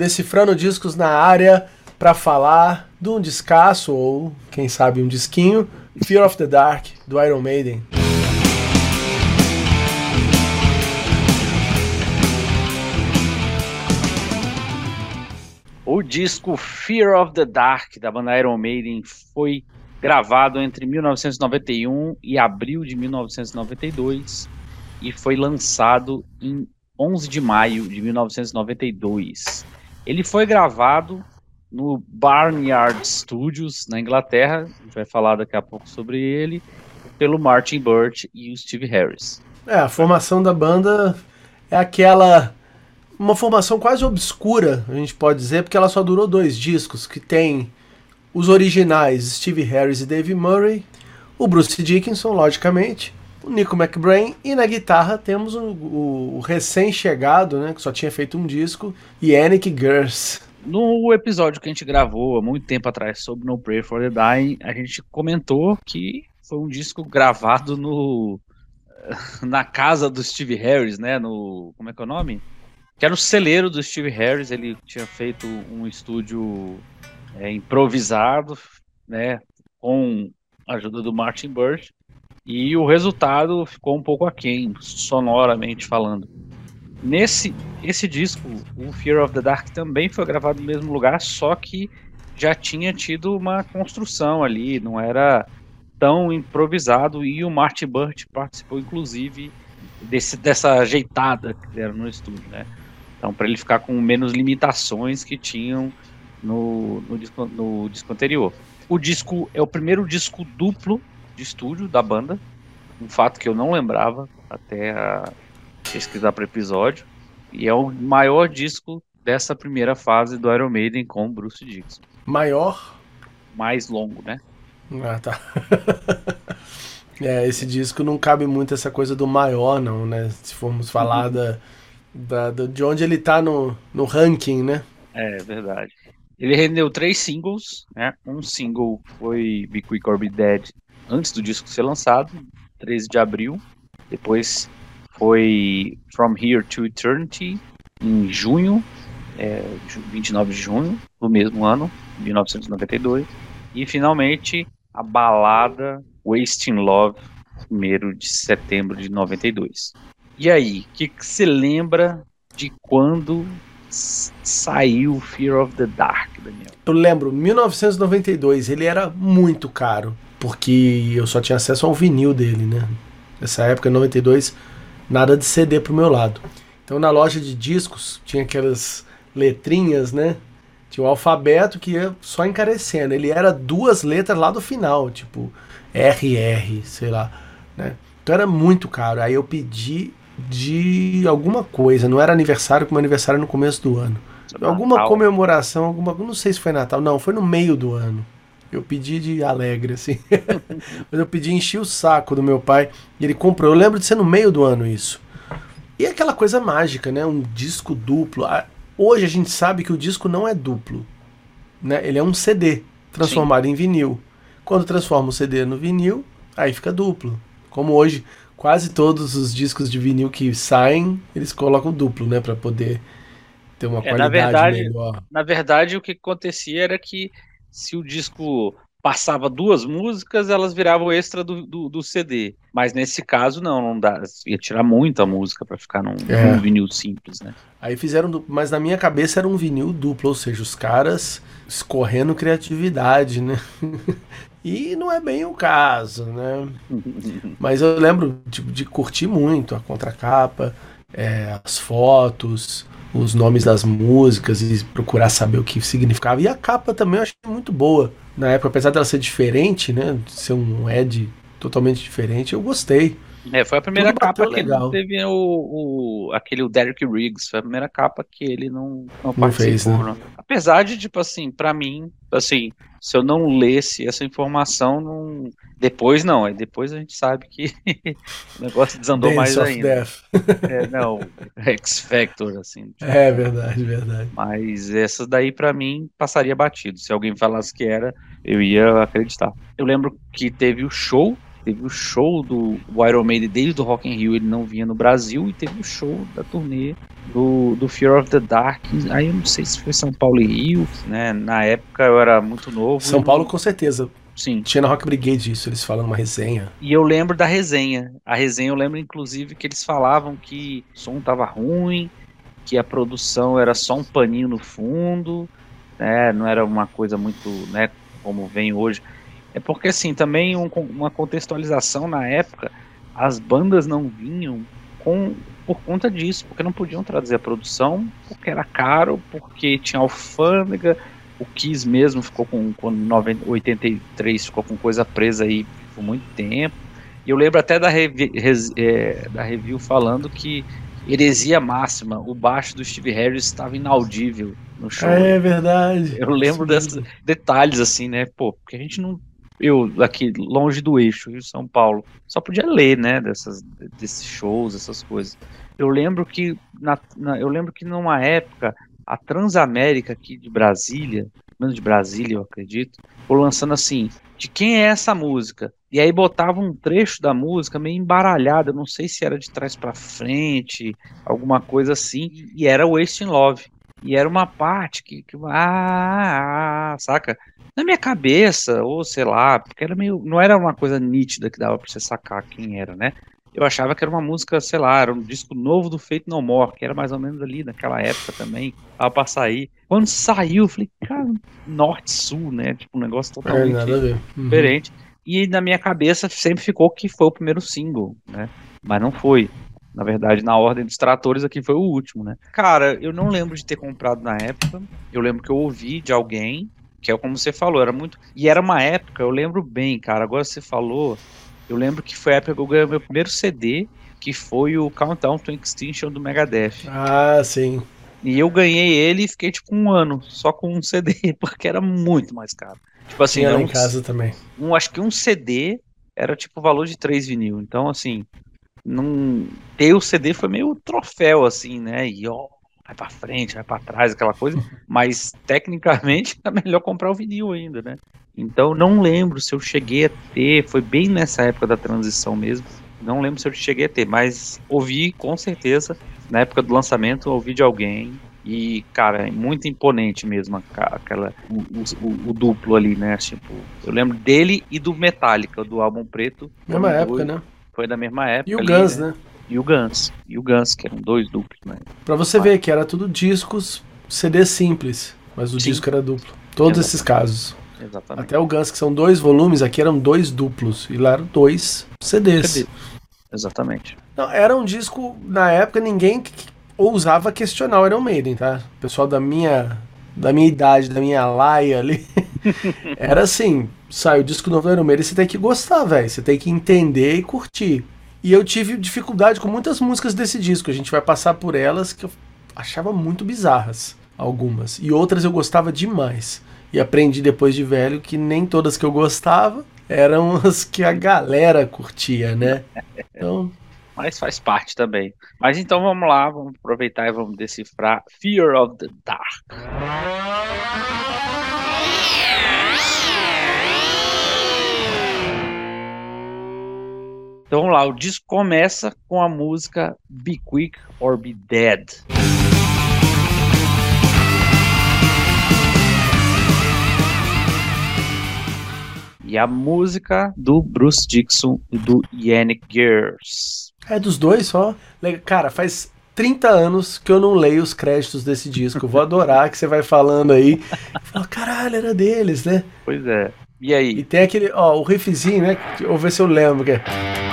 decifrando discos na área para falar de um descasso ou, quem sabe, um disquinho, Fear of the Dark, do Iron Maiden. O disco Fear of the Dark da banda Iron Maiden foi gravado entre 1991 e abril de 1992 e foi lançado em 11 de maio de 1992. Ele foi gravado no Barnyard Studios, na Inglaterra, a gente vai falar daqui a pouco sobre ele, pelo Martin Burt e o Steve Harris. É, a formação da banda é aquela uma formação quase obscura, a gente pode dizer, porque ela só durou dois discos, que tem os originais Steve Harris e Dave Murray, o Bruce Dickinson, logicamente, o Nico McBrain, e na guitarra temos o, o, o recém-chegado, né, que só tinha feito um disco, Yannick Gers. No episódio que a gente gravou há muito tempo atrás sobre No Prayer for the Dying, a gente comentou que foi um disco gravado no na casa do Steve Harris, né, no como é que é o nome? que era o celeiro do Steve Harris. Ele tinha feito um estúdio é, improvisado, né, com a ajuda do Martin Birch, e o resultado ficou um pouco aquém, sonoramente falando. Nesse esse disco, o Fear of the Dark também foi gravado no mesmo lugar, só que já tinha tido uma construção ali, não era tão improvisado e o Martin Burt participou inclusive desse, dessa ajeitada que deram no estúdio, né? Então, para ele ficar com menos limitações que tinham no, no, disco, no disco anterior. O disco é o primeiro disco duplo de estúdio da banda, um fato que eu não lembrava até pesquisar para episódio, e é o maior disco dessa primeira fase do Iron Maiden com Bruce Dixon. Maior? Mais longo, né? Ah, tá. é, esse disco não cabe muito essa coisa do maior, não, né? Se formos falar uhum. da da, da, de onde ele tá no, no ranking, né? É, verdade. Ele rendeu três singles, né? Um single foi Be Quick or Be Dead antes do disco ser lançado, 13 de abril. Depois foi From Here to Eternity, em junho, é, 29 de junho do mesmo ano, 1992. E finalmente a balada Wasting Love, 1 de setembro de 92. E aí, o que você lembra de quando saiu Fear of the Dark, Daniel? Eu lembro, 1992, ele era muito caro, porque eu só tinha acesso ao vinil dele, né? Nessa época, 92, nada de CD pro meu lado. Então na loja de discos tinha aquelas letrinhas, né? Tinha o alfabeto que ia só encarecendo. Ele era duas letras lá do final, tipo RR, sei lá, né? Então era muito caro. Aí eu pedi de alguma coisa. Não era aniversário, como aniversário no começo do ano. Natal. Alguma comemoração, alguma. Não sei se foi Natal, não, foi no meio do ano. Eu pedi de alegre, assim. Mas eu pedi enchi o saco do meu pai e ele comprou. Eu lembro de ser no meio do ano isso. E aquela coisa mágica, né? Um disco duplo. Hoje a gente sabe que o disco não é duplo. Né? Ele é um CD transformado Sim. em vinil. Quando transforma o CD no vinil, aí fica duplo. Como hoje quase todos os discos de vinil que saem, eles colocam duplo, né, para poder ter uma é, qualidade na verdade, melhor. Na verdade, o que acontecia era que se o disco passava duas músicas, elas viravam extra do, do, do, CD. Mas nesse caso, não, não dá. Ia tirar muita música para ficar num, é. num, vinil simples, né? Aí fizeram, mas na minha cabeça era um vinil duplo, ou seja, os caras escorrendo criatividade, né? E não é bem o caso, né? Mas eu lembro de, de curtir muito a contracapa, é, as fotos, os nomes das músicas e procurar saber o que significava. E a capa também eu achei muito boa. Na época, apesar dela ser diferente, né? Ser um Ed totalmente diferente, eu gostei. É, foi a primeira Tudo capa que legal. teve o, o, aquele o Derek Riggs, foi a primeira capa que ele não, não, não fez, né? Apesar de, tipo assim, para mim, assim, se eu não lesse essa informação, não... depois não, aí depois a gente sabe que o negócio desandou Dance mais ainda. é, não, X Factor, assim. Tipo, é verdade, verdade. Mas essa daí para mim passaria batido. Se alguém falasse que era, eu ia acreditar. Eu lembro que teve o show Teve o show do Iron Maiden desde o Rock in Rio, ele não vinha no Brasil, e teve o show da turnê do, do Fear of the Dark. Aí eu não sei se foi São Paulo e Rio, né? Na época eu era muito novo. São Paulo, com certeza. Sim. Tinha na Rock Brigade isso, eles falam uma resenha. E eu lembro da resenha. A resenha eu lembro, inclusive, que eles falavam que o som tava ruim, que a produção era só um paninho no fundo, né? Não era uma coisa muito, né? Como vem hoje. É porque, assim, também um, uma contextualização na época, as bandas não vinham com por conta disso, porque não podiam trazer a produção, porque era caro, porque tinha alfândega, o Kiss mesmo ficou com, com 90, 83, ficou com coisa presa aí por muito tempo. E eu lembro até da, revi, res, é, da review falando que heresia máxima, o baixo do Steve Harris estava inaudível no show. É verdade. Eu lembro desses detalhes assim, né? Pô, porque a gente não eu aqui longe do eixo, Rio São Paulo, só podia ler, né, dessas, desses shows, essas coisas. Eu lembro que na, na, eu lembro que numa época a Transamérica aqui de Brasília, menos de Brasília, eu acredito, foi lançando assim, de quem é essa música? E aí botava um trecho da música meio embaralhado, não sei se era de trás para frente, alguma coisa assim, e era Wasting Love. E era uma parte que, que ah, ah, ah, saca? Na minha cabeça, ou sei lá, porque era meio. Não era uma coisa nítida que dava pra você sacar quem era, né? Eu achava que era uma música, sei lá, era um disco novo do Feito No More, que era mais ou menos ali naquela época também, tava pra sair. Quando saiu, eu falei, cara, norte-sul, né? Tipo, um negócio totalmente é, uhum. diferente. E na minha cabeça sempre ficou que foi o primeiro single, né? Mas não foi. Na verdade, na ordem dos tratores aqui foi o último, né? Cara, eu não lembro de ter comprado na época. Eu lembro que eu ouvi de alguém que é como você falou, era muito. E era uma época, eu lembro bem, cara. Agora você falou, eu lembro que foi a época que eu ganhei meu primeiro CD, que foi o Countdown to Extinction do Megadeth. Ah, sim. E eu ganhei ele e fiquei tipo um ano só com um CD, porque era muito mais caro. Tipo assim, Tinha um, em casa também. Um, acho que um CD era tipo o valor de três vinil. Então, assim, não ter o CD foi meio troféu, assim, né? E ó, vai para frente, vai para trás, aquela coisa, mas tecnicamente é melhor comprar o vinil ainda, né? Então não lembro se eu cheguei a ter, foi bem nessa época da transição mesmo. Não lembro se eu cheguei a ter, mas ouvi com certeza na época do lançamento, ouvi de alguém e, cara, é muito imponente mesmo aquela o, o, o, duplo ali, né? Tipo, eu lembro dele e do Metallica, do álbum preto. Mesma época, né? Foi da mesma época. E o ali, Guns, né? né? E o Guns. E o Guns, que eram dois duplos, né? Pra você ver que era tudo discos CD simples, mas o Sim. disco era duplo. Todos Exatamente. esses casos. Exatamente. Até o Guns, que são dois volumes, aqui eram dois duplos. E lá eram dois CDs. CD. Exatamente. Não, era um disco, na época, ninguém ousava questionar o Iron Maiden, tá? O pessoal da minha, da minha idade, da minha laia ali, era assim, sai o disco novo do Iron Maiden, você tem que gostar, velho. Você tem que entender e curtir. E eu tive dificuldade com muitas músicas desse disco. A gente vai passar por elas que eu achava muito bizarras, algumas. E outras eu gostava demais. E aprendi depois de velho que nem todas que eu gostava eram as que a galera curtia, né? Então. Mas faz parte também. Mas então vamos lá, vamos aproveitar e vamos decifrar Fear of the Dark. Então vamos lá, o disco começa com a música Be Quick or Be Dead. E a música do Bruce Dixon e do Yannick Gers. É dos dois só? Cara, faz 30 anos que eu não leio os créditos desse disco. Eu vou adorar que você vai falando aí. Fala, caralho, era deles, né? Pois é. E aí? E tem aquele, ó, o riffzinho, né? Vou ver se eu lembro. Que é...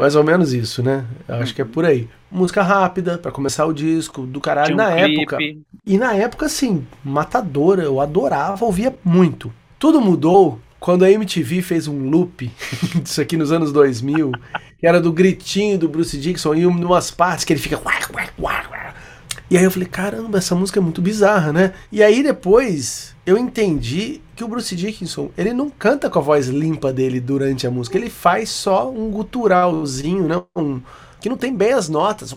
mais ou menos isso, né? Eu acho que é por aí. Música rápida, para começar o disco, do caralho. Um na clipe. época. E na época, assim, matadora. Eu adorava, ouvia muito. Tudo mudou quando a MTV fez um loop disso aqui nos anos 2000, que era do gritinho do Bruce Dixon e umas partes que ele fica. E aí eu falei, caramba, essa música é muito bizarra, né? E aí depois eu entendi que o Bruce Dickinson, ele não canta com a voz limpa dele durante a música, ele faz só um guturalzinho, né? Um, que não tem bem as notas.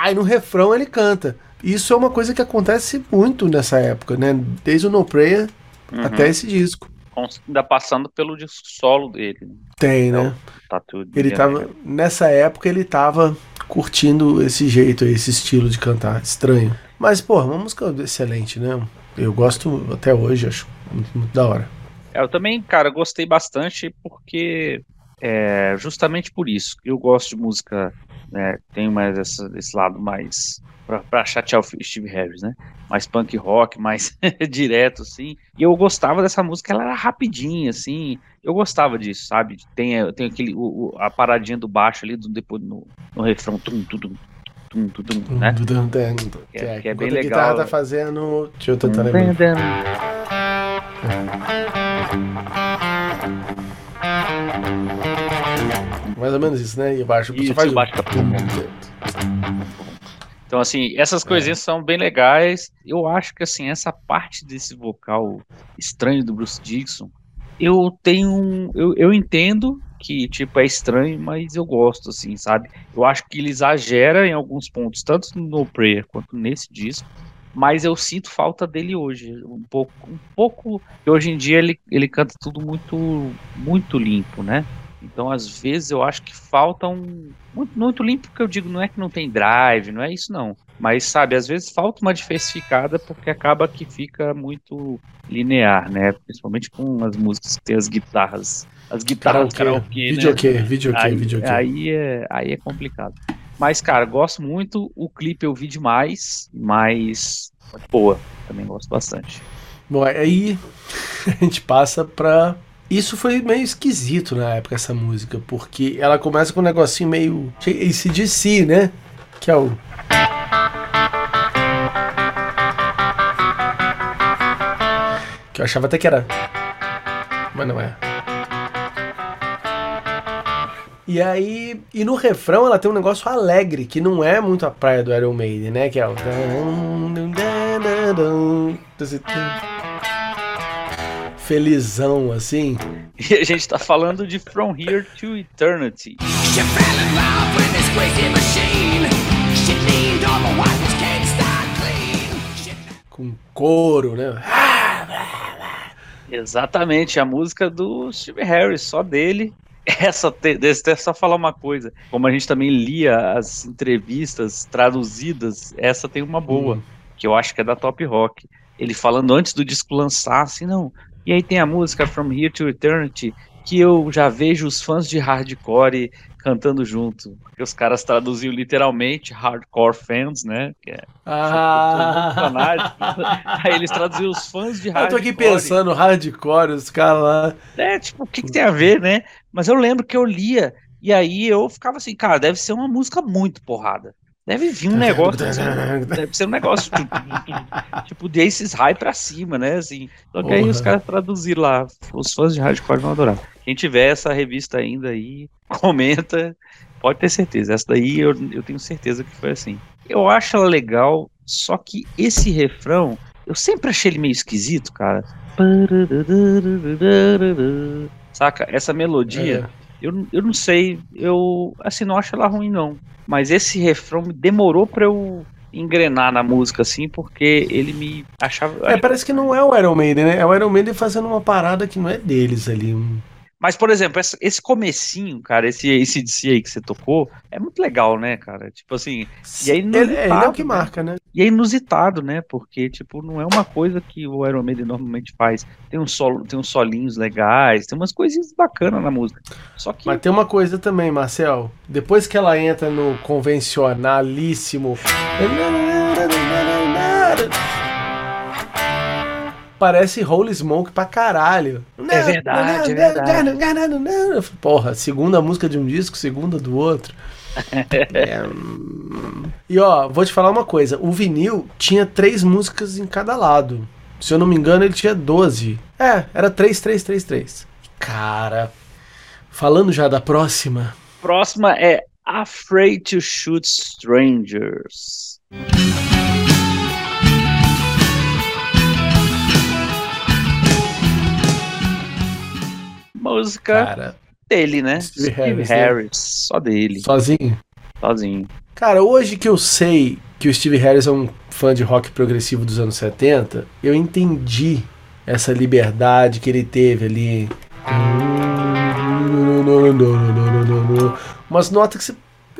Aí no refrão ele canta. isso é uma coisa que acontece muito nessa época, né? Desde o No Prayer uhum. até esse disco. Ainda passando pelo disco solo dele. Né? Tem, né? Tá tudo ele tava, nessa época ele tava curtindo esse jeito aí, esse estilo de cantar, estranho. Mas, pô, uma música excelente, né? Eu gosto até hoje, acho muito, muito da hora. É, eu também, cara, gostei bastante porque é, justamente por isso. Eu gosto de música, né, tenho mais essa, esse lado mais para chatear o Steve Harris, né? Mais punk rock, mais direto, assim. E eu gostava dessa música, ela era rapidinha, assim. Eu gostava disso, sabe? Tem, tem aquele, o, a paradinha do baixo ali, do, depois no, no refrão, tum, tum, tum, tum, tum, tum, né? Que é, que é bem legal. A guitarra tá fazendo... Deixa eu tentar lembrar. Mais ou menos isso, né? E baixo, isso, faz baixo tá... Então, assim, essas coisinhas é. são bem legais. Eu acho que, assim, essa parte desse vocal estranho do Bruce Dixon, eu tenho. Eu, eu entendo que, tipo, é estranho, mas eu gosto, assim, sabe? Eu acho que ele exagera em alguns pontos, tanto no Prayer quanto nesse disco. Mas eu sinto falta dele hoje, um pouco, um pouco. Hoje em dia ele, ele canta tudo muito, muito limpo, né? Então, às vezes, eu acho que falta um. Muito, muito limpo, que eu digo, não é que não tem drive, não é isso não. Mas, sabe, às vezes falta uma diversificada porque acaba que fica muito linear, né? Principalmente com as músicas que tem as guitarras. As guitarras karaokê, videokê, né? videokê, aí, videokê. Aí é, aí é complicado. Mas, cara, gosto muito. O clipe eu vi demais, mas boa. Também gosto bastante. Bom, aí a gente passa pra isso foi meio esquisito na época, essa música, porque ela começa com um negocinho meio ACDC, né? Que é o. Que eu achava até que era. Mas não é. E aí. E no refrão ela tem um negócio alegre, que não é muito a praia do Iron Maiden, né? Que é o felizão, assim. E a gente tá falando de From Here to Eternity. Com couro, né? Exatamente, a música do Steve Harris, só dele. Essa, deixa eu só falar uma coisa. Como a gente também lia as entrevistas traduzidas, essa tem uma boa, hum. que eu acho que é da Top Rock. Ele falando antes do disco lançar, assim, não, e aí tem a música From Here to Eternity, que eu já vejo os fãs de hardcore cantando junto. Porque os caras traduziam literalmente hardcore fans, né? Que é ah. Aí eles traduziam os fãs de hardcore. Eu tô aqui pensando, hardcore, os caras lá. É, tipo, o que, que tem a ver, né? Mas eu lembro que eu lia. E aí eu ficava assim, cara, deve ser uma música muito porrada. Deve vir um negócio. deve ser um negócio tipo, tipo de Aces High pra cima, né? Assim. Só que aí os caras traduziram lá. Os fãs de hardcore vão adorar. Quem tiver essa revista ainda aí, comenta. Pode ter certeza. Essa daí eu, eu tenho certeza que foi assim. Eu acho ela legal, só que esse refrão, eu sempre achei ele meio esquisito, cara. Saca? Essa melodia. É eu, eu não sei, eu assim não acho ela ruim não, mas esse refrão demorou para eu engrenar na música assim, porque ele me achava É, parece que não é o Iron Maiden, né? É o Iron Maiden fazendo uma parada que não é deles ali. Mas, por exemplo, esse comecinho, cara, esse, esse DC aí que você tocou, é muito legal, né, cara? Tipo assim. E é ele, ele é o que né? marca, né? E é inusitado, né? Porque, tipo, não é uma coisa que o Iron Maiden normalmente faz. Tem um solo, tem uns solinhos legais, tem umas coisinhas bacanas na música. Só que. Mas tem uma coisa também, Marcel. Depois que ela entra no convencionalíssimo parece Holy Smoke pra caralho. É verdade, é verdade. Porra, segunda música de um disco, segunda do outro. é... E ó, vou te falar uma coisa: o vinil tinha três músicas em cada lado. Se eu não me engano, ele tinha 12. É, era 3, 3, 3, 3. Cara, falando já da próxima. Próxima é Afraid to Shoot Strangers. Música Cara, dele, né? Steve, Harris, Harris, só dele. Sozinho? Sozinho. Cara, hoje que eu sei que o Steve Harris é um fã de rock progressivo dos anos 70, eu entendi essa liberdade que ele teve ali. Umas notas que você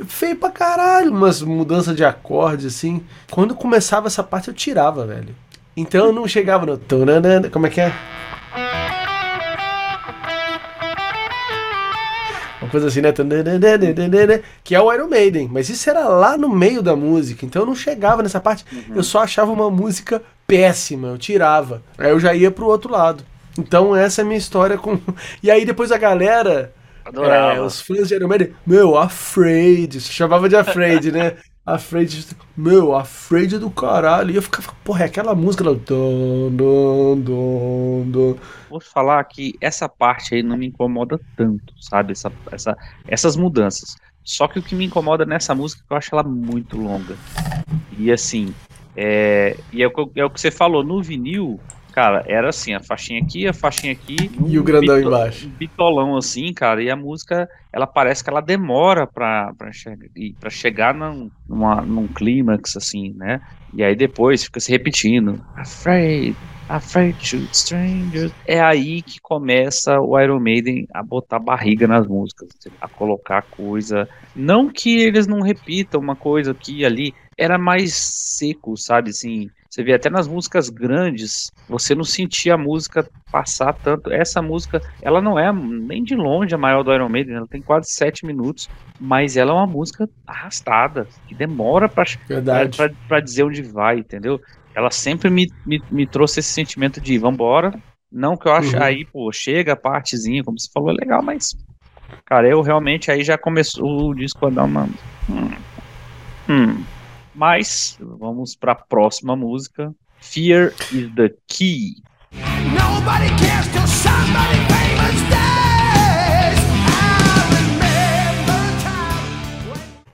feio pra caralho, umas mudanças de acorde assim. Quando começava essa parte eu tirava, velho. Então eu não chegava no como é que é? Uma coisa assim, né? Que é o Iron Maiden. Mas isso era lá no meio da música. Então eu não chegava nessa parte. Uhum. Eu só achava uma música péssima. Eu tirava. Aí eu já ia pro outro lado. Então essa é a minha história com. E aí depois a galera. Adorava. É, os fãs de Iron Maiden. Meu, Afraid. Se chamava de Afraid, né? Afraid, meu, Afraid do caralho. E eu ficava, porra, é aquela música lá. Vou falar que essa parte aí não me incomoda tanto, sabe? Essa, essa, essas mudanças. Só que o que me incomoda nessa música é que eu acho ela muito longa. E assim, é, e é é o que você falou, no vinil, Cara, era assim, a faixinha aqui, a faixinha aqui. E o grandão bito, embaixo. Um bitolão assim, cara. E a música, ela parece que ela demora pra, pra, chegar, pra chegar num, numa, num clímax, assim, né? E aí depois fica se repetindo. Afraid, afraid to strangers. É aí que começa o Iron Maiden a botar barriga nas músicas, a colocar coisa. Não que eles não repitam uma coisa aqui e ali, era mais seco, sabe? Assim, você vê até nas músicas grandes, você não sentia a música passar tanto. Essa música, ela não é nem de longe a maior do Iron Maiden, ela tem quase sete minutos, mas ela é uma música arrastada, que demora para dizer onde vai, entendeu? Ela sempre me, me, me trouxe esse sentimento de vambora. Não que eu acho uhum. aí, pô, chega a partezinha, como você falou, é legal, mas. Cara, eu realmente aí já começou o disco a dar uma. Hum, hum mas vamos para a próxima música. Fear is the key. Nobody cares till somebody famous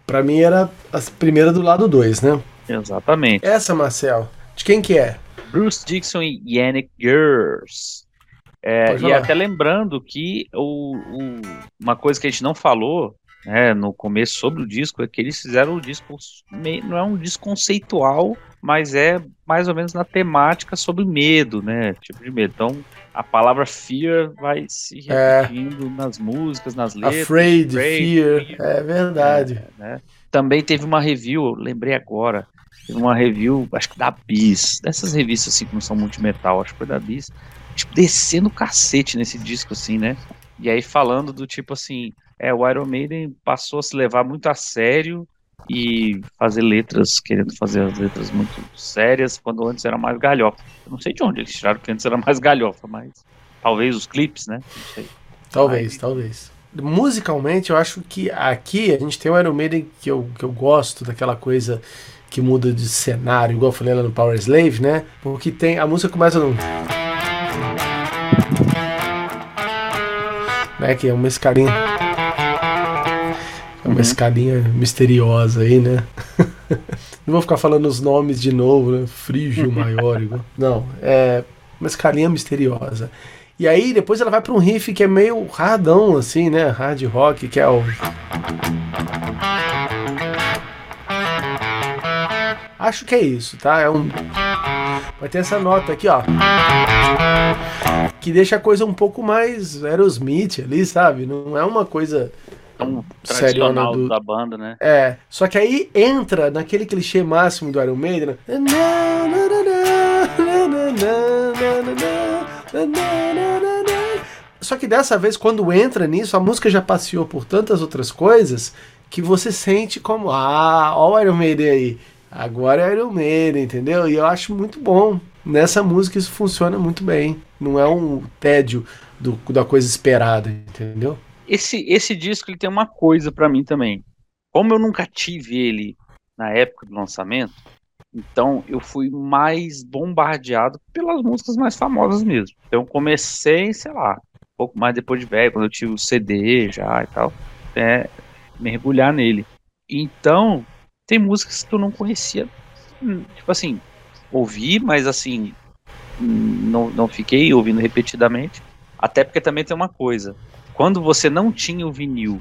Pra mim era a primeira do lado 2, né? Exatamente. Essa, Marcel, de quem que é? Bruce Dixon e Yannick Gers. É, e até lembrando que o, o, uma coisa que a gente não falou né, no começo sobre o disco é que eles fizeram o disco meio, não é um disco conceitual, mas é mais ou menos na temática sobre medo, né? Tipo de medo. Então a palavra fear vai se é. repetindo é. nas músicas, nas letras. Afraid, fear, fear. é verdade. É, né? Também teve uma review, lembrei agora, teve uma review, acho que da Bis, dessas revistas assim que não são multimetal, acho que foi da Bis, tipo, descendo o cacete nesse disco assim, né? E aí falando do tipo assim, é, o Iron Maiden passou a se levar muito a sério e fazer letras, querendo fazer as letras muito sérias, quando antes era mais galhofa. Eu não sei de onde eles tiraram que antes era mais galhofa, mas talvez os clipes, né? Não sei. Talvez, Aí... talvez. Musicalmente, eu acho que aqui a gente tem o Iron Maiden que eu, que eu gosto, daquela coisa que muda de cenário, igual eu falei lá no Power Slave, né? Porque tem. A música começa num. Né, que é uma escalinha é uma uhum. escalinha misteriosa aí, né? Não vou ficar falando os nomes de novo, né? Frígio maior, igual. Não, é uma escalinha misteriosa. E aí depois ela vai para um riff que é meio radão, assim, né? Hard rock, que é o. Acho que é isso, tá? É um. Vai ter essa nota aqui, ó. Que deixa a coisa um pouco mais Aerosmith ali, sabe? Não é uma coisa tão tradicional do... da banda, né? É, só que aí entra naquele clichê máximo do Iron Maiden. Só que dessa vez, quando entra nisso, a música já passeou por tantas outras coisas que você sente como, ah, ó o Iron Maiden aí. Agora é Iron Maiden, entendeu? E eu acho muito bom. Nessa música isso funciona muito bem. Não é um tédio do, da coisa esperada, entendeu? Esse, esse disco ele tem uma coisa para mim também. Como eu nunca tive ele na época do lançamento, então eu fui mais bombardeado pelas músicas mais famosas mesmo. Então comecei, sei lá, um pouco mais depois de velho, quando eu tive o CD já e tal, é, mergulhar nele. Então, tem músicas que eu não conhecia, hum, tipo assim, ouvi, mas assim, hum, não, não fiquei ouvindo repetidamente. Até porque também tem uma coisa, quando você não tinha o vinil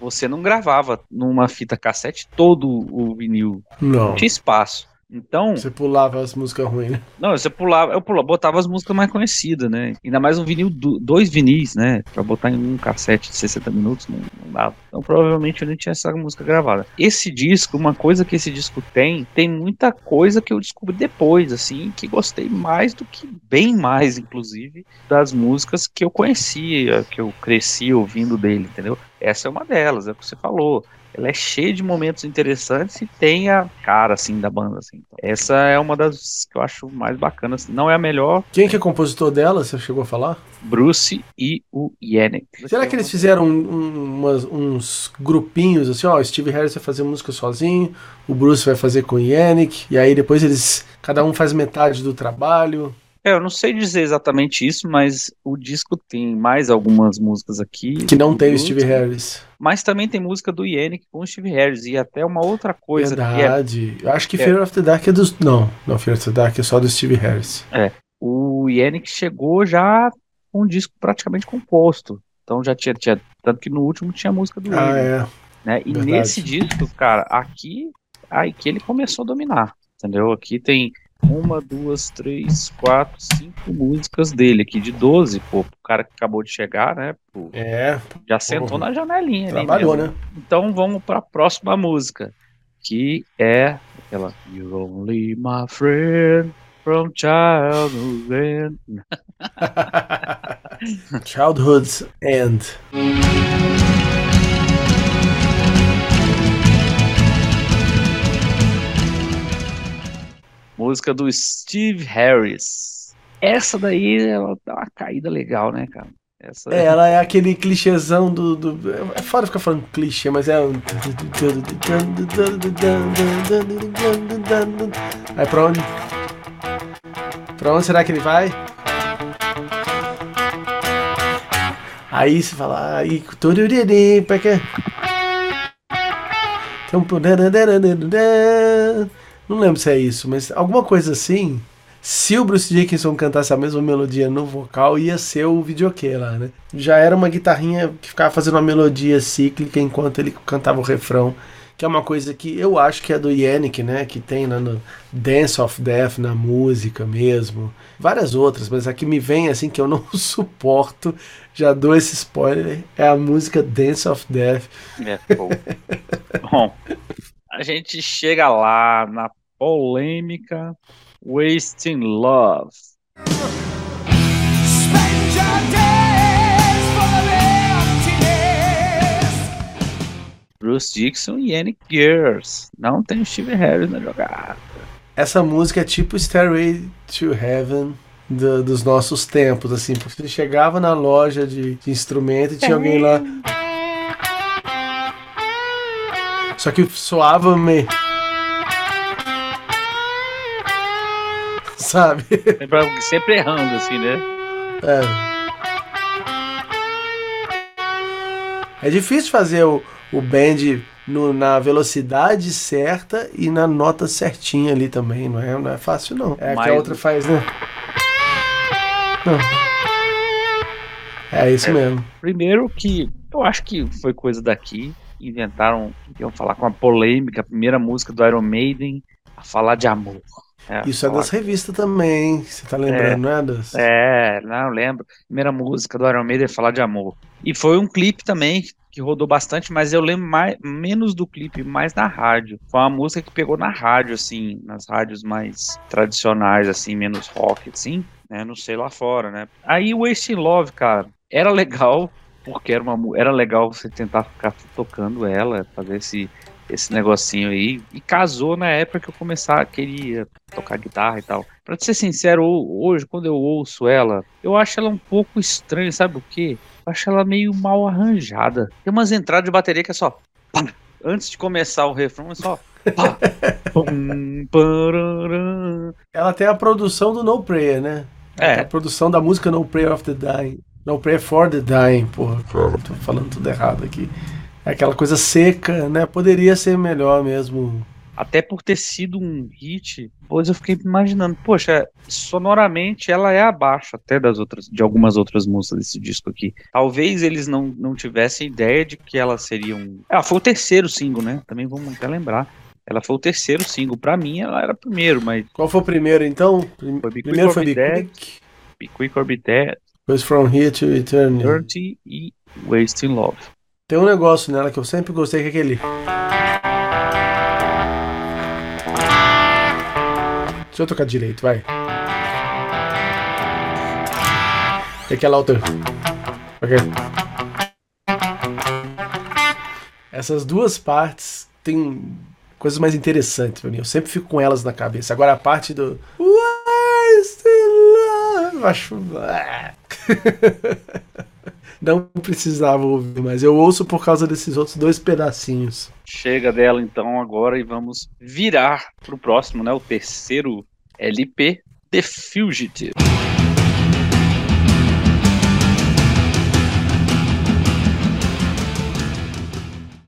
você não gravava numa fita cassete todo o vinil. Não. Não tinha espaço. Então. Você pulava as músicas ruins, né? Não, você pulava, eu pulava, botava as músicas mais conhecidas, né? Ainda mais um vinil, dois vinis, né? Pra botar em um cassete de 60 minutos, não, não dava. Então provavelmente eu nem tinha essa música gravada. Esse disco, uma coisa que esse disco tem, tem muita coisa que eu descobri depois, assim, que gostei mais do que, bem mais, inclusive, das músicas que eu conhecia, que eu cresci ouvindo dele, entendeu? Essa é uma delas, é o que você falou ela é cheia de momentos interessantes e tem a cara, assim, da banda, assim. Essa é uma das que eu acho mais bacanas. Não é a melhor. Quem que é compositor dela, você chegou a falar? Bruce e o Yannick. Será que eles fizeram um, umas, uns grupinhos, assim, ó, Steve Harris vai fazer música sozinho, o Bruce vai fazer com o Yannick, e aí depois eles, cada um faz metade do trabalho. É, eu não sei dizer exatamente isso, mas o disco tem mais algumas músicas aqui. Que não tem o Steve Harris. Mas também tem música do Yannick com o Steve Harris. E até uma outra coisa. Verdade. É... Eu acho que é... Fear of the Dark é dos. Não, não, Fear of the Dark é só do Steve Harris. É. O Yannick chegou já com um disco praticamente composto. Então já tinha, tinha. Tanto que no último tinha música do Ah, é. Né? E Verdade. nesse disco, cara, aqui, aí que ele começou a dominar. Entendeu? Aqui tem uma, duas, três, quatro, cinco músicas dele aqui, de 12, pô, o cara que acabou de chegar, né? Pô, é. Já sentou na janelinha. Trabalhou, né? Então vamos para a próxima música, que é aquela You're Only My Friend from Childhood End. Childhood's End. Música do Steve Harris. Essa daí, ela dá uma caída legal, né, cara? Essa... É, ela é aquele clichêzão do, do. É foda ficar falando clichê, mas é. Aí pra onde? Pra onde será que ele vai? Aí você fala. Aí. Pra quê? Não lembro se é isso, mas alguma coisa assim. Se o Bruce Dickinson cantasse a mesma melodia no vocal, ia ser o videokê lá, né? Já era uma guitarrinha que ficava fazendo uma melodia cíclica enquanto ele cantava o refrão, que é uma coisa que eu acho que é do Yannick, né? Que tem lá no Dance of Death na música mesmo. Várias outras, mas a que me vem assim que eu não suporto, já dou esse spoiler, é a música Dance of Death. É, bom. bom, a gente chega lá na polêmica Wasting Love. Bruce Dixon e Yannick Gears. Não tem Steve Harris na jogada. Essa música é tipo Stairway to Heaven do, dos nossos tempos, assim, porque você chegava na loja de, de instrumento e tinha alguém lá. Só que soava meio. Sabe? Sempre errando, assim, né? É. É difícil fazer o, o bend no, na velocidade certa e na nota certinha ali também, não é, não é fácil não. É Mas... que a outra faz, né? Não. É isso é, mesmo. Primeiro que eu acho que foi coisa daqui. Inventaram, iam falar com a polêmica, a primeira música do Iron Maiden, a falar de amor. É, Isso é das revistas também, você tá lembrando, é, não é? Das... É, não, lembro. Primeira música do Iron Maiden é falar de amor. E foi um clipe também que rodou bastante, mas eu lembro mais, menos do clipe, mais na rádio. Foi uma música que pegou na rádio, assim, nas rádios mais tradicionais, assim, menos rock, assim, né? Não sei lá fora, né? Aí o Wasting Love, cara, era legal, porque era, uma, era legal você tentar ficar tocando ela, fazer esse esse negocinho aí. E casou na época que eu começar, queria tocar guitarra e tal. Pra ser sincero, hoje, quando eu ouço ela, eu acho ela um pouco estranha, sabe o quê? Eu acho ela meio mal arranjada. Tem umas entradas de bateria que é só. Pá, antes de começar o refrão, é só. Pá, pum, ela tem a produção do No Prayer, né? É. A produção da música No Prayer of the Dying. No Prayer for the Dying, porra. Tô falando tudo errado aqui. É aquela coisa seca, né? Poderia ser melhor mesmo. até por ter sido um hit, depois eu fiquei imaginando, poxa, sonoramente ela é abaixo até das outras, de algumas outras músicas desse disco aqui. Talvez eles não, não tivessem ideia de que ela seria um. Ah, foi o terceiro single, né? Também vamos até lembrar. Ela foi o terceiro single. Pra mim, ela era o primeiro, mas. Qual foi o primeiro, então? Foi Be primeiro foi Be Quick, Be Quick or Be Dead, Goes From Here to Eternity. Dirty e Wasting Love. Tem um negócio nela que eu sempre gostei, que é aquele... Deixa eu tocar direito, vai. E aquela outra... Ok. Essas duas partes têm coisas mais interessantes pra mim. Eu sempre fico com elas na cabeça. Agora a parte do... Love... Eu acho... Não precisava ouvir, mas eu ouço por causa desses outros dois pedacinhos. Chega dela então agora e vamos virar pro próximo, né? O terceiro LP, The Fugitive.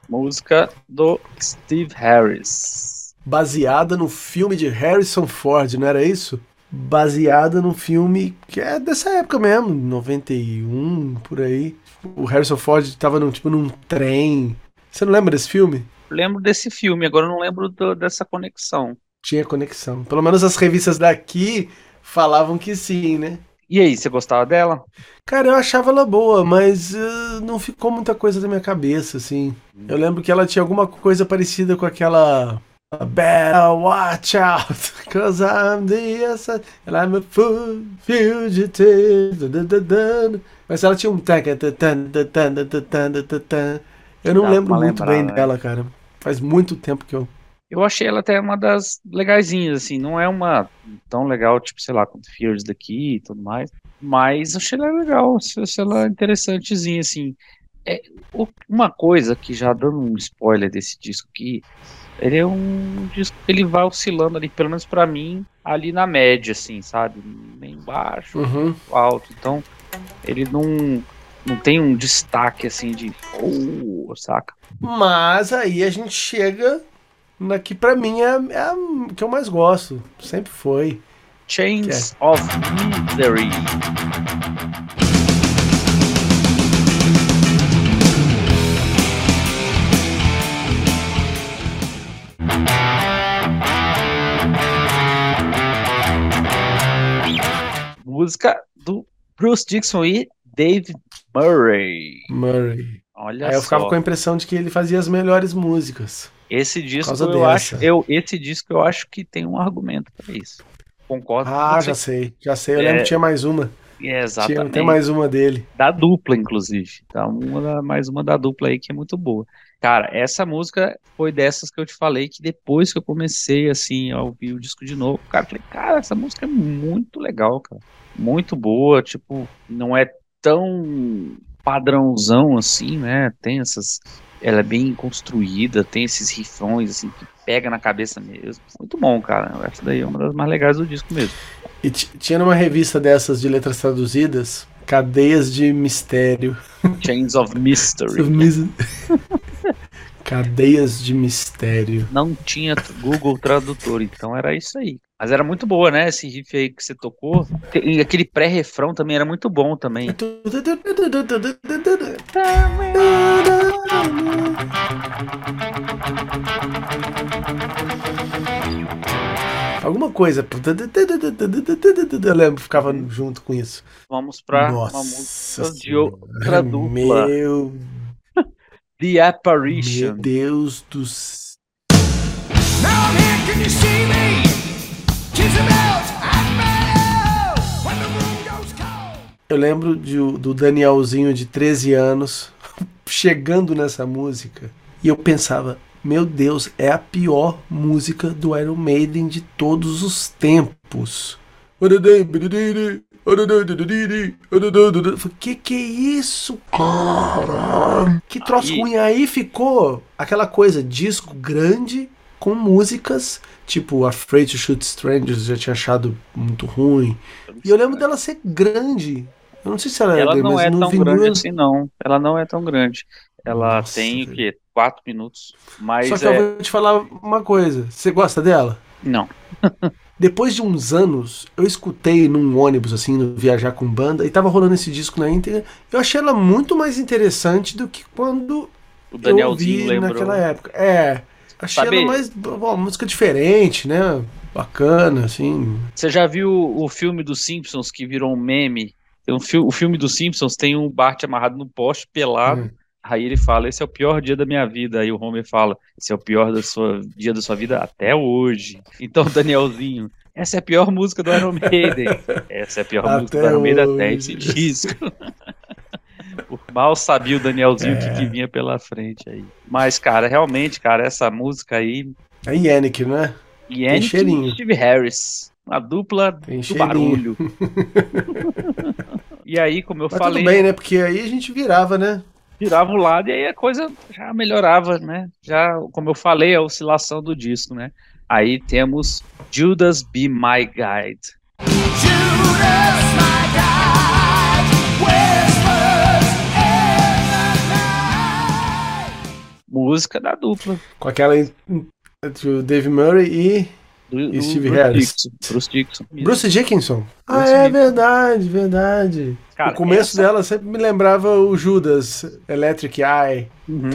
Música do Steve Harris. Baseada no filme de Harrison Ford, não era isso? Baseada no filme que é dessa época mesmo, 91, por aí. O Harrison Ford tava num, tipo, num trem. Você não lembra desse filme? Lembro desse filme, agora não lembro do- dessa conexão. Tinha conexão. Pelo menos as revistas daqui falavam que sim, né? E aí, você gostava dela? Cara, eu achava ela boa, mas eh, não ficou muita coisa na minha cabeça, assim. Eu lembro que ela tinha alguma coisa parecida com aquela. Better watch out, cause I'm the assassin, and I'm a fool, fugitive. Mas ela tinha um. Eu não lembro muito lembrar, bem né? dela, cara. Faz muito tempo que eu. Eu achei ela até uma das legaisinhas, assim. Não é uma tão legal, tipo, sei lá, quanto Fears daqui e tudo mais. Mas achei ela legal, achei ela interessantezinha, assim. É, uma coisa que já dando um spoiler desse disco aqui ele é um disco que ele vai oscilando ali, pelo menos pra mim, ali na média, assim, sabe? Nem baixo, Uhum. alto, então ele não, não tem um destaque, assim, de, oh, saca? Mas aí a gente chega na que pra mim é, é a que eu mais gosto. Sempre foi. Chains of Misery. Música do Bruce Dixon e Dave Murray. Murray. Olha Aí eu só. ficava com a impressão de que ele fazia as melhores músicas. Esse disco eu dessa. acho, eu esse disco eu acho que tem um argumento pra isso. Concordo com Ah, já sei, já sei. Eu É, lembro que tinha mais uma. É, Tinha, exatamente. tem mais uma dele. da dupla, inclusive. Tá uma da- mais uma da dupla aí que é muito boa. Cara, essa música foi dessas que eu te falei que depois que eu comecei assim a ouvir o disco de novo, cara, eu falei, cara, essa música é muito legal, cara. Muito boa, tipo, não é tão padrãozão assim, né? Tem essas ela é bem construída, tem esses rifões assim que pega na cabeça mesmo. Muito bom, cara. Essa daí é uma das mais legais do disco mesmo. E tinha numa revista dessas de letras traduzidas, Cadeias de Mistério. Chains of Mystery. Cadeias de Mistério. não tinha Google Tradutor, então era isso aí. Mas era muito boa, né? Esse riff aí que você tocou. E aquele pré-refrão também era muito bom também. Alguma coisa. Eu lembro, ficava junto com isso. Vamos pra uma Nossa música de outra dupla. Meu, The meu Apparition. Deus do céu. Eu lembro de- do Danielzinho de 13 anos chegando nessa música e eu pensava, meu Deus, é a pior música do Iron Maiden de todos os tempos. Falei, Que que é isso, cara? Que troço Aí- ruim. Aí ficou aquela coisa, disco grande com músicas, tipo Afraid to Shoot Strangers, eu já tinha achado muito ruim. E eu lembro dela ser grande. Eu não sei se ela, Ela é grande, não é tão grande eu- assim, não. Ela não é tão grande. Ela Nossa, tem o quê? quatro minutos. Mas Só que é... eu vou te falar uma coisa. Você gosta dela? Não. Depois de uns anos, eu escutei num ônibus, assim, no viajar com banda, e tava rolando esse disco na íntegra. Eu achei ela muito mais interessante do que quando O eu Danielzinho ouvi lembrou. naquela época. É, achei Sabe- ela mais. Bom, uma música diferente, né? Bacana, assim. Você já viu o filme dos Simpsons que virou um meme? Tem um fi- o filme dos Simpsons tem um Bart amarrado no poste, pelado. Hum. Aí ele fala: Esse é o pior dia da minha vida. Aí o Homer fala: Esse é o pior da sua, dia da sua vida até hoje. Então, Danielzinho, essa é a pior música do Iron Maiden. Essa é a pior Até música do Iron Maiden até esse disco. Por mal sabia o Danielzinho o que, É. que vinha pela frente aí. Mas, cara, realmente, cara, essa música aí. É Yannick, né? Yannick e Steve Harris. Uma dupla Tem do cheirinho. barulho. e aí, como eu Mas falei, tudo bem, né? Porque aí a gente virava, né? Virava o lado e aí a coisa já melhorava, né? Já, como eu falei, a oscilação do disco, né? Aí temos Judas Be My Guide. Judas, my guide. Música da dupla. Com aquela entre o Dave Murray e Do, E Steve Bruce Harris. Dixon. Bruce Dixon. Bruce Dickinson. Ah, Bruce é Dickinson. verdade, verdade. Cara, o começo essa- dela sempre me lembrava o Judas, Electric Eye. Uhum.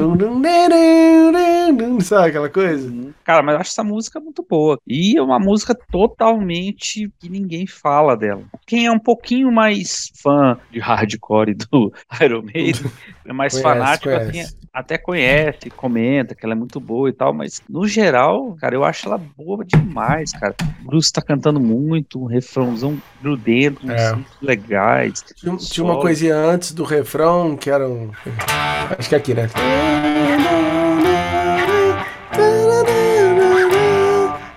Sabe aquela coisa? Uhum. Cara, mas eu acho essa música muito boa. E é uma música totalmente que ninguém fala dela. Quem é um pouquinho mais fã de hardcore do Iron Maiden, é mais Conhece, fanático, conhece. assim, até conhece, comenta que ela é muito boa e tal, mas no geral, cara, eu acho ela boa demais, cara. O Bruce tá cantando muito, um refrãozão grudento, uns É. legais. Tinha, tinha uma coisinha antes do refrão que era um. Acho que é aqui, né? Oh.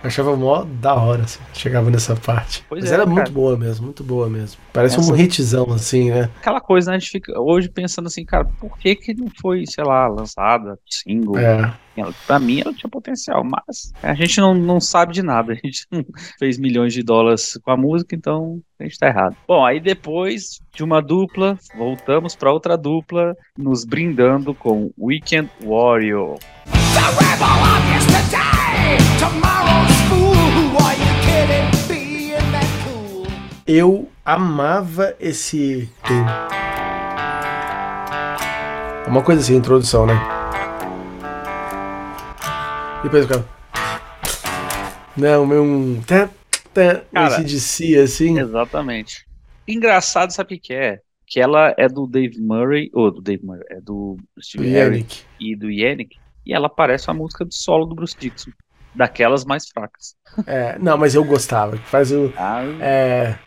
Eu achava mó da hora, assim, chegava nessa parte. Pois Mas é, era cara. muito boa mesmo, muito boa mesmo. Parece Essa- um hitzão, assim, né? Aquela coisa, né, a gente fica hoje pensando assim, cara, por que que não foi, sei lá, lançada, single? É. Ela, pra mim ela tinha potencial, mas a gente não, não sabe de nada. A gente não fez milhões de dólares com a música, então a gente tá errado. Bom, aí depois de uma dupla, voltamos pra outra dupla, nos brindando com Weekend Warrior. The rebel of yesterday, tomorrow's Eu amava esse. É Uma coisa assim, introdução, né? Depois o cara. Não, meu um. Cara, esse de si, assim. Exatamente. Engraçado, sabe o que é? Que ela é do Dave Murray, ou do Dave Murray, é do Steve Yannick. e do Yannick, e ela parece uma música do solo do Bruce Dixon, daquelas mais fracas. É, não, mas eu gostava. Faz o. Ah, É.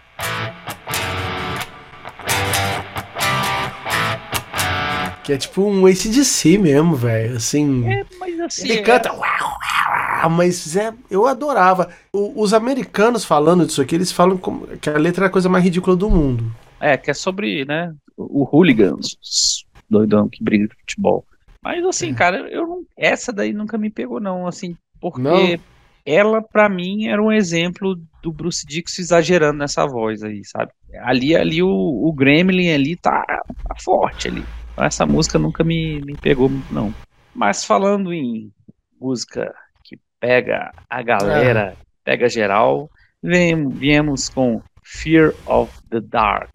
Que é tipo um ACDC mesmo, velho. Assim. é, mas assim. Ele é- canta. "Uau, uau", Mas é, eu adorava. O- os americanos falando disso aqui, eles falam que a letra é a coisa mais ridícula do mundo. É, que é sobre, né, o hooligans, os doidão que briga de futebol. Mas assim, É. cara, eu não, essa daí nunca me pegou não, assim, porque Não? Ela pra mim era um exemplo do Bruce Dixon exagerando nessa voz aí, sabe? Ali, ali o, o Gremlin ali tá, tá forte ali. Essa música nunca me, me pegou muito não. Mas falando em música que pega a galera, pega geral, vem, viemos com Fear of the Dark.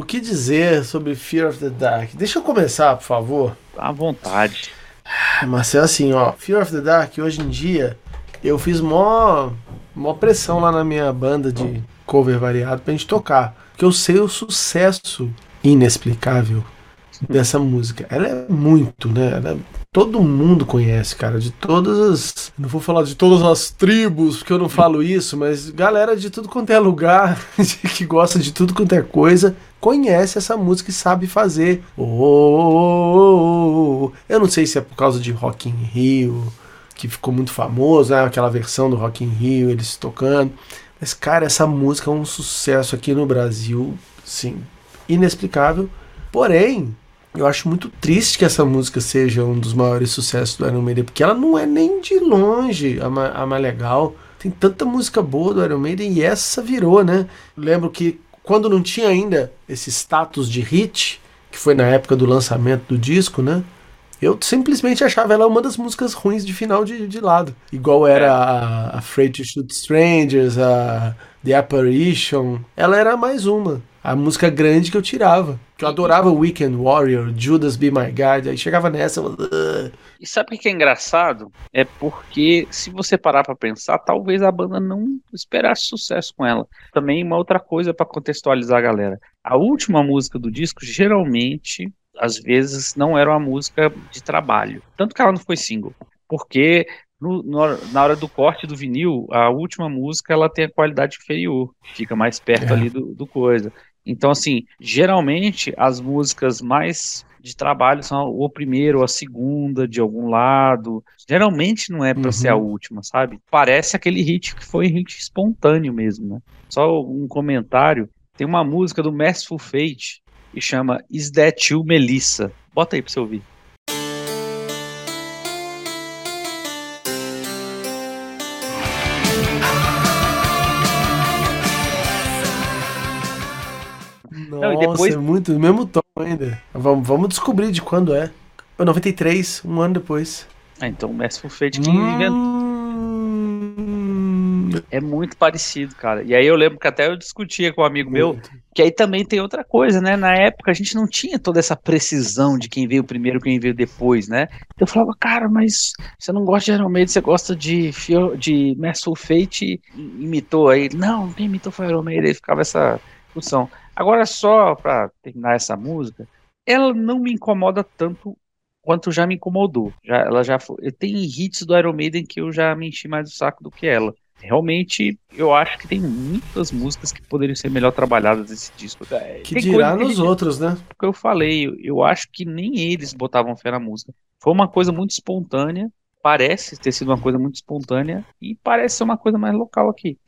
O que dizer sobre Fear of the Dark? Deixa eu começar, por favor. À vontade. Ah, Marcelo, assim, ó, Fear of the Dark, hoje em dia, eu fiz mó, mó pressão lá na minha banda de cover variado pra gente tocar. Porque eu sei o sucesso inexplicável dessa música. Ela é muito, né? Ela é- todo mundo conhece, cara, de todas as. Não vou falar de todas as tribos, porque eu não falo isso, mas galera de tudo quanto é lugar, que gosta de tudo quanto é coisa, conhece essa música e sabe fazer. Oh, oh, oh. Eu não sei se é por causa de Rock in Rio, que ficou muito famoso, né? aquela versão do Rock in Rio, eles tocando. Mas, cara, essa música é um sucesso aqui no Brasil, sim, inexplicável. Porém, eu acho muito triste que essa música seja um dos maiores sucessos do Iron Maiden, porque ela não é nem de longe a, ma- a mais legal. Tem tanta música boa do Iron Maiden e essa virou, né? Lembro que quando não tinha ainda esse status de hit, que foi na época do lançamento do disco, né? Eu simplesmente achava ela uma das músicas ruins de final de, de lado. Igual era a Afraid to Shoot Strangers, a The Apparition. Ela era mais uma. A música grande que eu tirava. Que eu adorava Weekend Warrior, Judas Be My Guide. Aí chegava nessa. "Ugh". E sabe o que é engraçado? É porque, se você parar pra pensar, talvez a banda não esperasse sucesso com ela. Também uma outra coisa pra contextualizar a galera. A última música do disco, geralmente, às vezes, não era uma música de trabalho. Tanto que ela não foi single. Porque no- na hora do corte do vinil, a última música ela tem a qualidade inferior. Fica mais perto É. ali do, do coisa. Então, assim, geralmente as músicas mais de trabalho são o primeiro ou a segunda de algum lado. Geralmente não é pra Uhum. ser a última, sabe? Parece aquele hit que foi hit espontâneo mesmo, né? Só um comentário. Tem uma música do Merciful Fate que chama Is That You, Melissa? Bota aí pra você ouvir. Nossa, e depois- é muito. Mesmo tom ainda. Vamos, vamos descobrir de quando é. É 93, um ano depois. Ah, então o Merciful Fate que inventou. Hum, É muito parecido, cara. E aí eu lembro que até eu discutia com um amigo meu, muito. que aí também tem outra coisa, né? Na época a gente não tinha toda essa precisão de quem veio primeiro quem veio depois, né? Eu falava, cara, mas você não gosta de Iron Maiden, você gosta de, Fio- de Merciful Fate e imitou aí. Não, quem imitou foi Iron Maiden, aí ficava essa discussão. Agora só pra terminar essa música, ela não me incomoda tanto quanto já me incomodou. Já, ela já tem hits do Iron Maiden que eu já me enchi mais o saco do que ela. Realmente, eu acho que tem muitas músicas que poderiam ser melhor trabalhadas nesse disco. É, Que tem dirá que nos ele- outros, né? que eu falei, eu, eu acho que nem eles botavam fé na música. Foi uma coisa muito espontânea, parece ter sido uma coisa muito espontânea e parece ser uma coisa mais local aqui.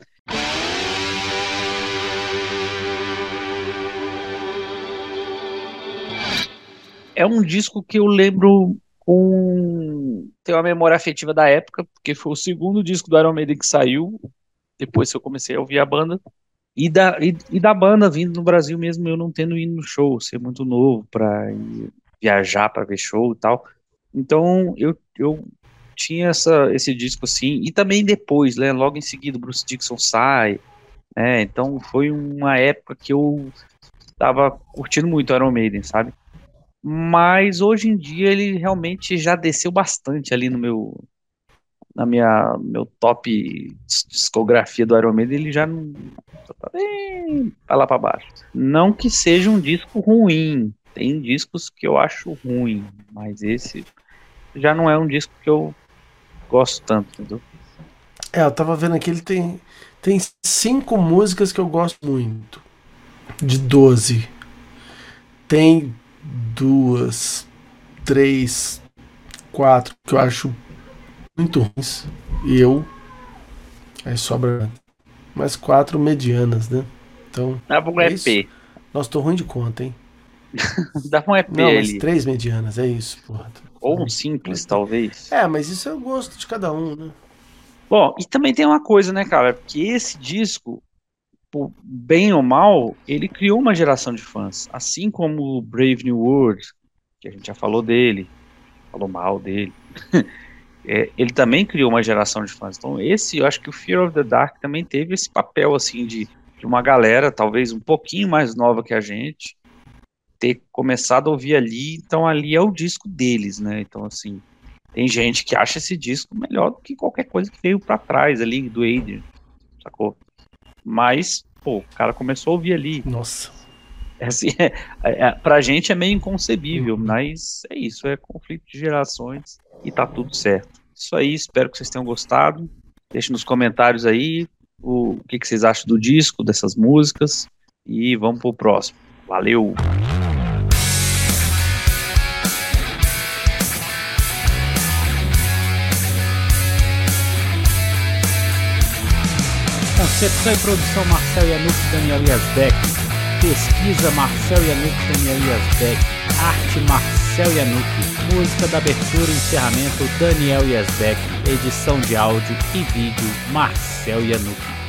É um disco que eu lembro com. Tenho uma memória afetiva da época, porque foi o segundo disco do Iron Maiden que saiu, depois que eu comecei a ouvir a banda. E da, e, e da banda vindo no Brasil mesmo, eu não tendo ido no show, ser muito novo ir viajar pra ver show e tal. Então eu, eu tinha essa, esse disco assim, e também depois, né, logo em seguida, Bruce Dixon sai, né, então foi uma época que eu tava curtindo muito Iron Maiden, sabe? Mas hoje em dia ele realmente já desceu bastante ali no meu na minha meu top dis- discografia do Iron Maiden, ele já não tá bem pra lá pra baixo. Não que seja um disco ruim, tem discos que eu acho ruim, mas esse já não é um disco que eu gosto tanto, entendeu? É, eu tava vendo aqui, ele tem, tem cinco músicas que eu gosto muito. De 12. Tem duas, três, quatro que eu acho muito ruins. E eu. Aí sobra mais quatro medianas, né? Então, Dá pra um É EP, isso? nossa, tô ruim de conta, hein? dá um EP Não, mas ali, três medianas, é isso, porra. ou um simples, talvez. É, mas isso é o gosto de cada um, né? Bom, e também tem uma coisa, né, cara? Que esse disco, bem ou mal, ele criou uma geração de fãs. Assim como o Brave New World, que a gente já falou dele, falou mal dele. É, ele também criou uma geração de fãs. Então, esse, eu acho que o Fear of the Dark também teve esse papel, assim, de, de uma galera, talvez um pouquinho mais nova que a gente, ter começado a ouvir ali. Então, ali é o disco deles, né? Então, assim, tem gente que acha esse disco melhor do que qualquer coisa que veio pra trás ali do Adrian, sacou? Mas, pô, o cara começou a ouvir ali. Nossa. É assim, é, é, pra gente é meio inconcebível, Uhum. mas é isso, é conflito de gerações e tá tudo certo. Isso aí, espero que vocês tenham gostado. Deixe nos comentários aí o, o que, que vocês acham do disco, dessas músicas. E vamos pro próximo. Valeu! Concepção e produção Marcel Yanuk e Daniel Yazbek. Pesquisa Marcel Yanuk e Daniel Yazbek. Arte Marcel Yanuk. Música da abertura e encerramento Daniel Yazbek. Edição de áudio e vídeo Marcel Yanuk.